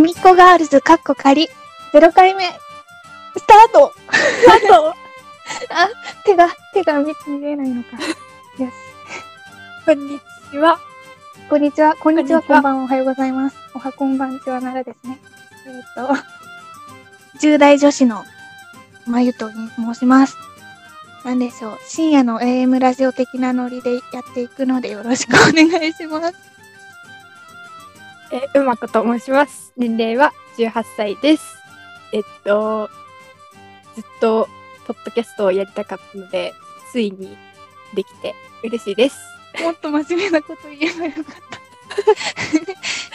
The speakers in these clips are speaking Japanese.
すみっこガールズカッコ仮0回目スタートスタート あ、手が、手が見見えないのか。よし。こんにちは。こんにちは、こんにちは、こんばんは、おはようございます。おはこんばんちはならですね。えっ、と、10代女子のまゆと申します。なんでしょう、深夜の AM ラジオ的なノリでやっていくのでよろしくお願いします。えー、うまこと申します。年齢は18歳です。えっと、ずっとポッドキャストをやりたかったので、ついにできて嬉しいです。もっと真面目なこと言えばよかった。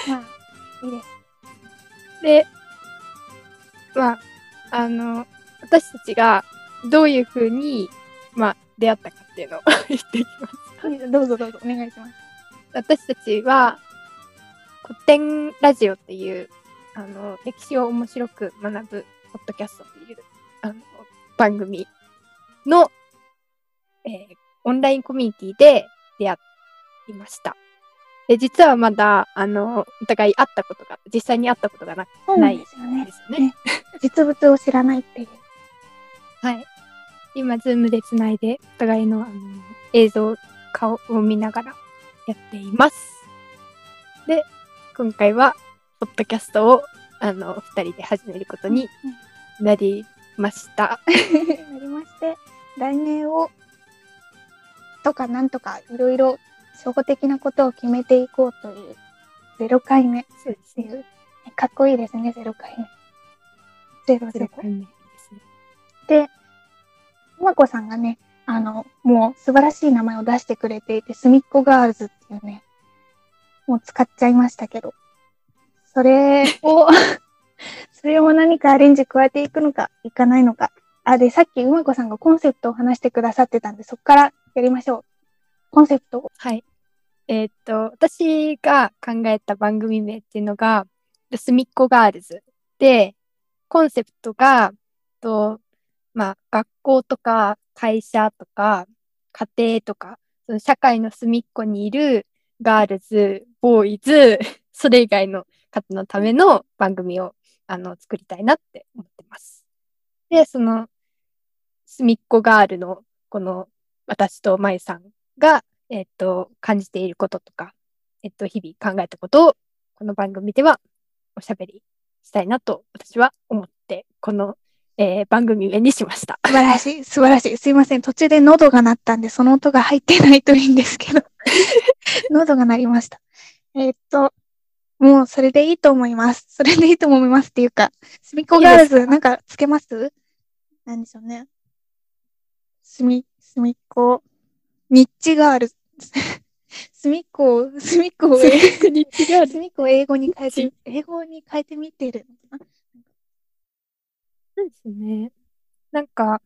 まあ、いいです。で、まあ、あの、私たちがどういうふうに、まあ、出会ったかっていうのを 言っていきます。どうぞどうぞ、お願いします。私たちは古典ラジオっていうあの歴史を面白く学ぶポッドキャストっていうあの番組の、えーオンラインコミュニティで出会いました。で実はまだあのお互い会ったことが実際に会ったことがななんいですよねんで。すよね。実物を知らないっていう。はい。今、ズームでつないで、お互いのあの映像、顔を見ながらやっています。で、今回は、ポッドキャストを、あの、二人で始めることになりました。なりまして、来年を、とかなんとかいろいろ初歩的なことを決めていこうという0回目っそうですていう、かっこいいですね、0回目。ゼロゼロ。回目ですね。で、うまこさんがね、あの、もう素晴らしい名前を出してくれていて、すみっこガールズっていうね、もう使っちゃいましたけど、それを、それを何かアレンジ加えていくのか、いかないのか。あ、で、さっきうまこさんがコンセプトを話してくださってたんで、そこからやりましょう。コンセプトを。はい。えーっと、私が考えた番組名っていうのが、すみっこガールズで、コンセプトが、とまあ、学校とか会社とか家庭とか、その社会の隅っこにいるガールズ、ボーイズ、それ以外の方のための番組をあの作りたいなって思ってます。で、その、隅っこガールのこの私とまゆさんが、えっと、感じていることとか、えっと、日々考えたことを、この番組ではおしゃべりしたいなと私は思って、この、えー番組名にしました。素晴らしい、素晴らしい。すいません。途中で喉が鳴ったんで、その音が入ってないといいんですけど。喉が鳴りました。えーっと、もうそれでいいと思います。それでいいと思いますっていうか、すみっこガールズ、なんかつけます？なんでしょうね。すみ、すみっこ、ニッチガールズ。すみっこを、すみっこをすみっこを英語に変えて、英語に変えてみてるのかな？そうですね。なんか、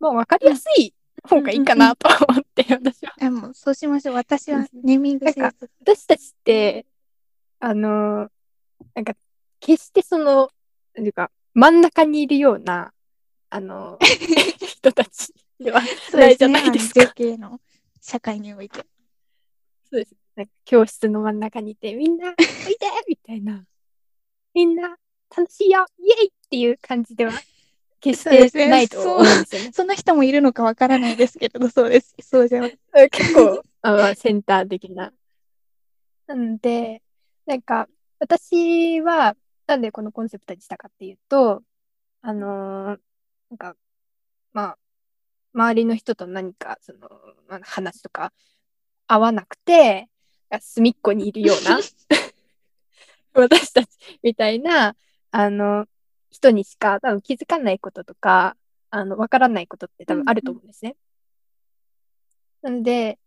まあ、わかりやすい方がいいかなと思って、私は。でも、そうしましょう。私はネーミングセンス。私たちって、あの、なんか、決してその、なんていうか、真ん中にいるような、あの、人たちではないじゃないですか。あの JK の社会において。そうです。なんか教室の真ん中にいて、みんな、おいでみたいな。みんな、楽しいよイエイっていう感じでは、決してないと思うんですよね。そんな 人もいるのかわからないですけれど、そうです。そうじゃない。結構、あまあセンター的な。なので、なんか、私は、なんでこのコンセプトにしたかっていうと、あのーなんか、まあ、周りの人と何か、その、まあ、話とか合わなくて、隅っこにいるような、私たちみたいな、あの、人にしか多分気づかないこととか、あの、わからないことって多分あると思うんですね。なので、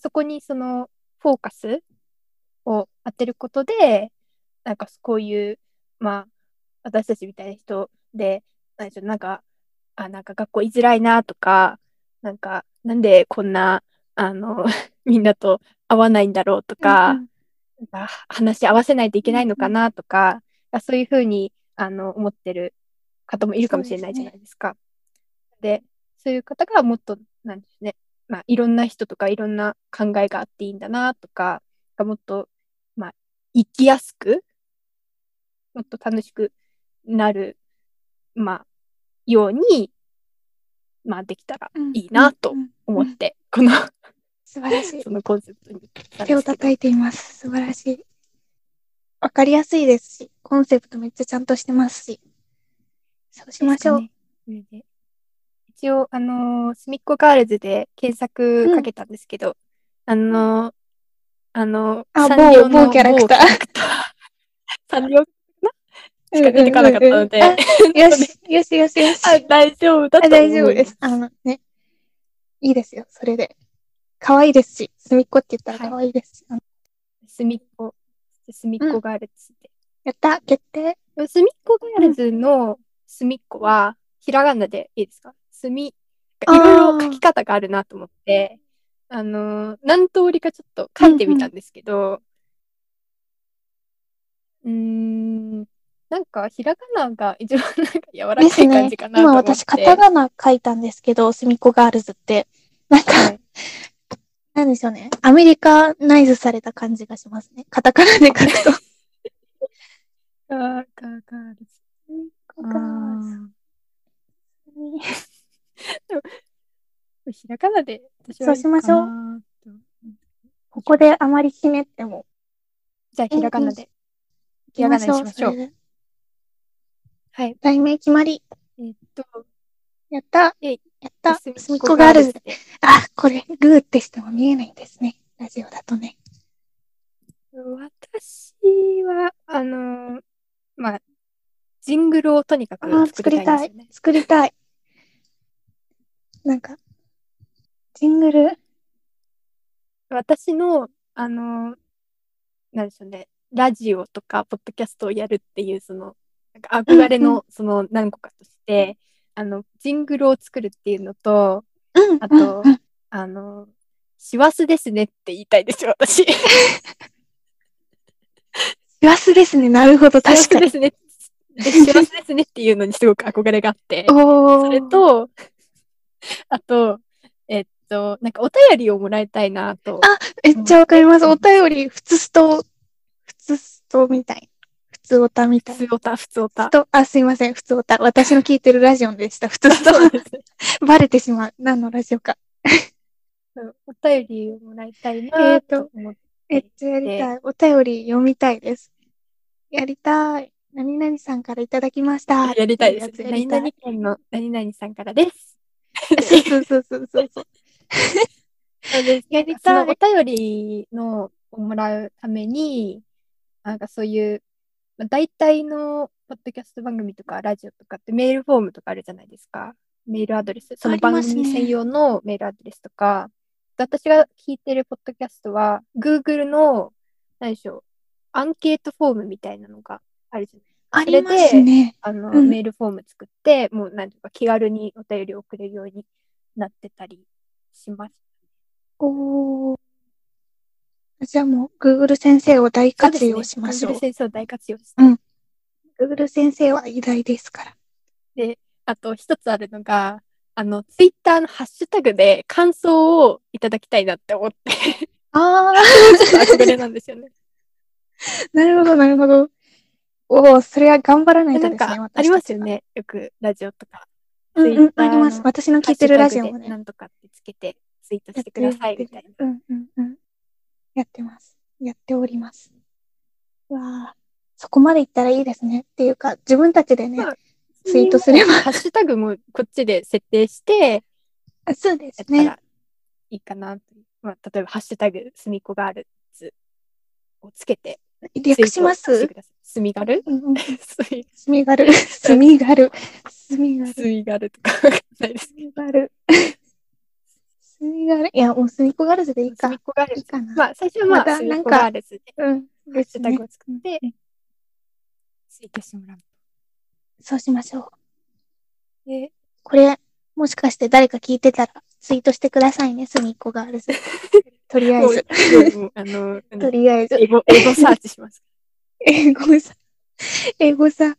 そこにそのフォーカスを当てることで、なんかこういう、まあ、私たちみたいな人で、なんでしょうなんか、あ、なんか学校居づらいなとか、なんか、なんでこんな、あの、みんなと会わないんだろうとか、うんなんか話し合わせないといけないのかなとか、そういうふうにあの思ってる方もいるかもしれないじゃないですか。でそういう方がもっと、なんですね、まあ、いろんな人とかいろんな考えがあっていいんだなとか、がもっと、まあ、生きやすくもっと楽しくなる、まあ、ように、まあ、できたらいいなと思って、この、素晴らしい。そのコンセプトに手を。叩いています。素晴らしい。わかりやすいですし、コンセプトめっちゃちゃんとしてますし。そうしましょう。ね一応、あのー、すみっこガールズで検索かけたんですけど、あのー、あのー、あサンリオの某某キャラクター サンリオしか出てこなかったので、よし、よしよしよし。あ、大丈夫だと。大丈夫です。あのね、いいですよ、それで。可愛いですし、すみっこって言ったら可愛いですすみっこ、すみっこガールズで。やった決定すみっこガールズのすみっこは、ひらがなでいいですか？すみ、いろいろ書き方があるなと思って、あのー、何通りかちょっと書いてみたんですけど、うーん、なんかひらがなが一番なんか柔らかい感じか。なと今思って。私、カタカナ書いたんですけど、すみっこガールズって。なんか、はいなんでしょうね。アメリカナイズされた感じがしますね。カタカナで書くと。ガーガーガールズ。ガールひらがなで私はそうしましょうここであまりひねっても。じゃあひらがなで。ひらがなにしましょうはい。題名決まり。えーっと、やった。やった。すすみっこガールズ。あ、これ、グーってしても見えないんですね。ラジオだとね。私は、あのーまあ、ジングルをとにかく作りたいね。。作りたい。なんか、ジングル？私の、あのーなんでしょうね、ラジオとか、ポッドキャストをやるっていう、その、なんか憧れの、その何個かとして、あの、ジングルを作るっていうのと、うん。あとあの、師走ですねって言いたいですよ、私。師 師走ですね。なるほど。確かに。走ですね。で、師走ですねっていうのにすごく憧れがあって。それ、と、あと、えっと、なんかお便りをもらいたいなと。あめっちゃわかります。お便り、普通スト、普通ストみたい。普通オタみたい。普通おた、普通おた。と、あ、すいません。普通オタ。私の聞いてるラジオでした。普通スト。バレてしまう。何のラジオか。お便りをもらいたいえなーとと思って。めっちゃやりたい。お便り読みたいです。やりたい。何々さんからいただきました。やりたいです何々県の何々さんからです。そうそうそうそうそう。そうです やりそたい。のお便りのをもらうために、なんかそういう、まあ、大体のポッドキャスト番組とかラジオとかってメールフォームとかあるじゃないですか。メールアドレス。その番組専用のメールアドレスとか。私が聞いてるポッドキャストは、Google の、何でしょう、アンケートフォームみたいなのがあるじゃないありますね。あの、うんメールフォーム作って、もうなんていうか気軽にお便りを送れるようになってたりします。おー。じゃあもう、Google 先生を大活用しましょう。そうね Google 先生を大活用して。うん Google 先生は偉大ですから。で、あと一つあるのが、あの、ツイッターのハッシュタグで感想をいただきたいなって思って、あ ちょっと憧れなんですよね。ー、なるほど、なるほど。おー、それは頑張らないとなんですね、か、あります。よね。よくラジオとか。うんうん、Twitter あります。の私の聞いてるラジオもね。なんとかってつけてツイートしてくださいみたいな。うんうんうん。やってます。やっております。うわあ、そこまでいったらいいですね。っていうか、自分たちでね、まあツイートすれば。ハッシュタグもこっちで設定して、あそうですね。らいいかな。まあ、例えば、ハッシュタグ、すみっこガールズをつけて、略します？すみがる？すみ、がる。すみがる。すみがる。すみがるとかわかんないですすみがる。すみがる。いや、もうすみっこガールズでいいけど。すみっこガールズ。かな。まあ、最初はまあ、なんかガールズで、うん。ハッシュタグを作ってうん、ツイートしてもらう。そうしましょう。で、これ、もしかして誰か聞いてたら、ツイートしてくださいね、すみっこガールズ。とりあえず。あの、とりあえず。英語、英語サーチします。英語さ。英語さ。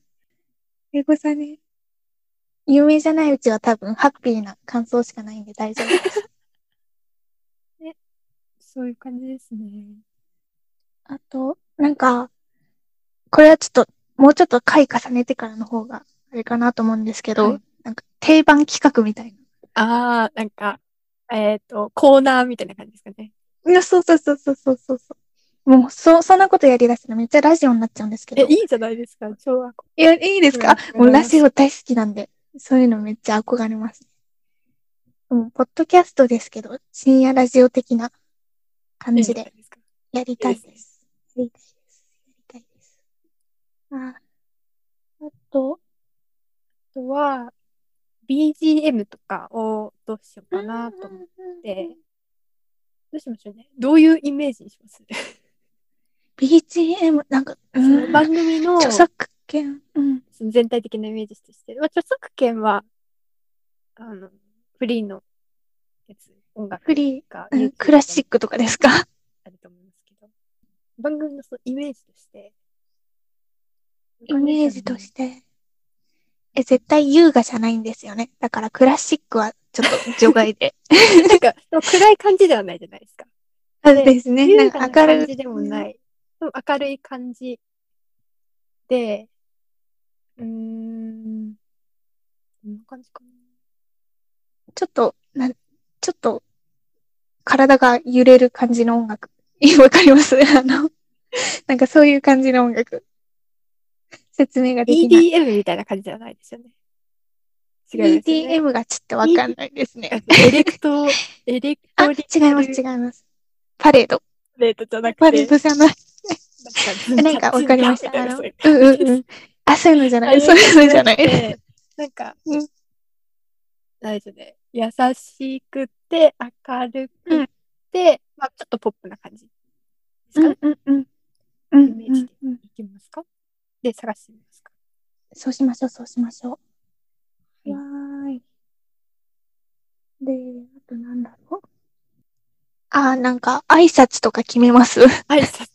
英語さね。有名じゃないうちは多分ハッピーな感想しかないんで大丈夫です。そういう感じですね。あと、なんか、これはちょっともうちょっと回重ねてからの方が、あれかなと思うんですけど、はいなんか定番企画みたいああ、なんか、えっ、と、コーナーみたいな感じですかね。な。いや、そうそうそうそうそうそうそう。もう、そ、そんなことやりだしたらめっちゃラジオになっちゃうんですけど。え、いいじゃないですか、超憧いや、いいですか？うんもうラジオ大好きなんで、そういうのめっちゃ憧れます。もう、ポッドキャストですけど、深夜ラジオ的な感れじで。やりたいです。やりたいです。やりたいです。あ、あと、あとは、BGM とかをどうしようかなと思って、どうしましょうね。どういうイメージにします？BGM、なんか、うそのん、番組の著作権、うん。その全体的なイメージとして、まあ、著作権は、あの、フリーのやつ、音楽フリが、ー、うん。クラシックとかですか？あると思いますけど、番組のそのイメージとして、イメージとして。え、絶対優雅じゃないんですよね。だからクラシックはちょっと除外で。なんか、暗い感じではないじゃないですか。そうですね。なんか明るい。な感じでもない。明るい感じで、うーん、どんな感じかな。ちょっと、なん、ちょっと、体が揺れる感じの音楽。わかります？あの、なんかそういう感じの音楽。説明ができない。EDM みたいな感じではないですよね。違いますよね。EDM がちょっとわかんないですね。エレクト、エレクあ、ト違リいます、違います。パレード。レートじゃなくて、パレードじゃない。ななんかわかりました？あの、ううんうんうん。あ、そういうのじゃない。そういうのじゃない。でなんか、うん何で。優しくて、明るうんくて、まあちょっとポップな感じですかね。うんうんうん。うんイメージでいきますか？で、探してみますか？そうしましょう、そうしましょう。はわーい。で、あとなんだろう。あー、なんか、挨拶とか決めます？挨拶。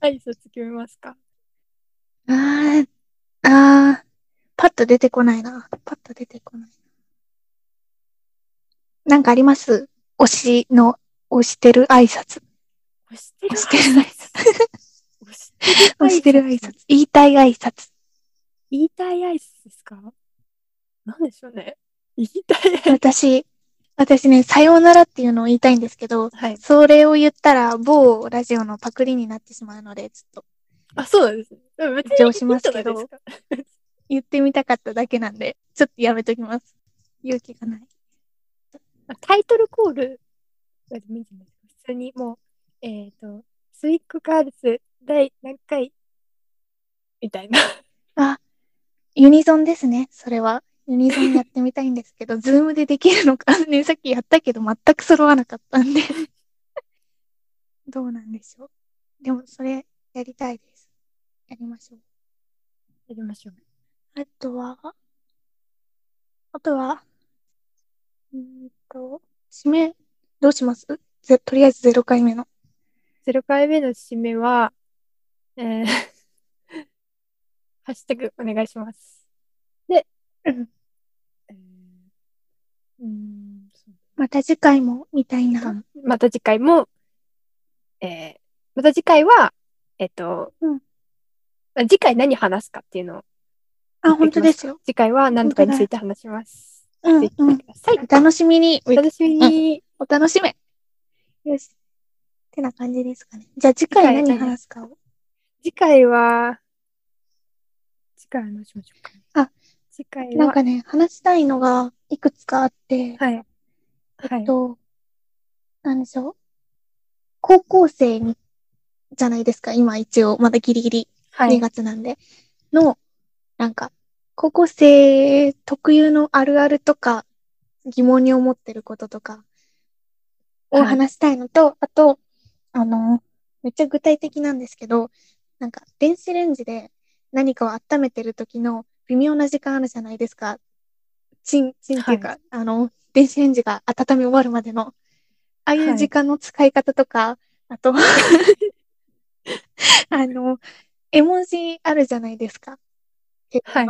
挨拶決めますか？あー、あー、パッと出てこないな。パッと出てこないな。なんかあります？推しの、推してる挨拶。押 してる挨拶？推してる挨拶。言いたい挨拶。言いたい挨拶ですか？なんでしょうね。言いたい挨拶。私、私ね、さようならっていうのを言いたいんですけど、はい。それを言ったら某ラジオのパクリになってしまうので、ちょっとあ、そうなんです別にしますけど 言ってみたかっただけなんで、ちょっとやめときます。勇気がない。タイトルコールがでもいいんじゃないですか？普通にもう、えっ、と、すみっこガールズ第何回？みたいな。あ、ユニゾンですね、それは。ユニゾンやってみたいんですけど、ズームでできるのか？ね、さっきやったけど全く揃わなかったんで。どうなんでしょう？でも、それやりたいです。やりましょう。やりましょう。あとは、あとは、うーんと、締め、どうします？ぜとりあえず0回目の。0回目の締めは、えー、ハッシュタグお願いします。で、うんえーうーん、また次回も、みたいな。また次回も、えー、また次回は、えっ、と、うんまあ次回何話すかっていうのをあ、本当ですよ。次回は何とかについて話します。うんうん楽しみに。お楽しみに。お楽しめ。よし。ってな感じですかね。じゃあ次回何話すかを。次回は、次回はどうしましょうか、ね。あ、次回は、なんかね、話したいのがいくつかあって、はい。はい。えっと、なんでしょう？高校生に、じゃないですか。今一応、まだギリギリ2はい。月なんで。の、なんか、高校生特有のあるあるとか、疑問に思ってることとか、をはい話したいのと、あと、あの、めっちゃ具体的なんですけど、なんか、電子レンジで何かを温めてる時の微妙な時間あるじゃないですか。チン、チンっていうか、はあの、電子レンジが温め終わるまでの、ああいう時間の使い方とか、あと、あの、絵文字あるじゃないですか。はい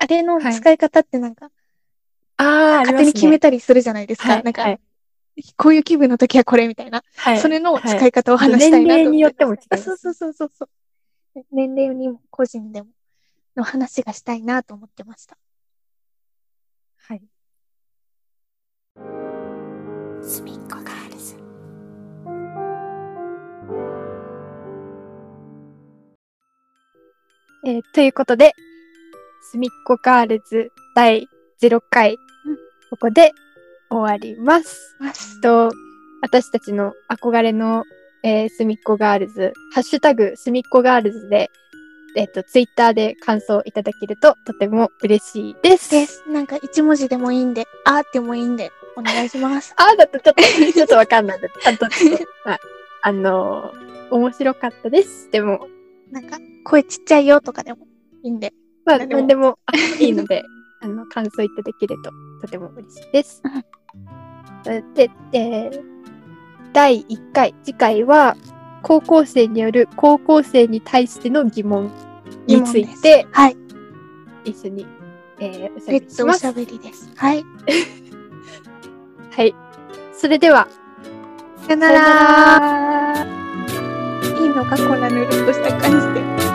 あれのはい使い方ってなんか、ああ、勝手に決めたりするじゃないですか。はい。なんか、はい。こういう気分の時はこれみたいな。はい。それの使はい方を話したいなと思って。年齢によっても違うそうそうそうそう。年齢にも個人でもの話がしたいなと思ってました。はい。すみっこガールズ。えーということで、すみっこガールズ第0回、ここで終わります。ます。と、私たちの憧れの、えー、すみっこガールズ、ハッシュタグすみっこガールズで、えっ、と、ツイッターで感想いただけるととても嬉しいです。です。なんか一文字でもいいんで、あーってもいいんで、お願いします。あーだとちょっと、ちょっとわかんないんだ。ちゃんとちょっと、はいあのー面白かったです。でも、なんか、声ちっちゃいよとかでもいいんで。まあ、何でもなんでもあいいので、あの、感想いただけるととても嬉しいです。で、えー第1回、次回は、高校生による高校生に対しての疑問について、はい。一緒に、えーおしゃべりし別途おしゃます。べりです。はい。はい。それでは、さよなら。いいのか、こんなぬるっとした感じで。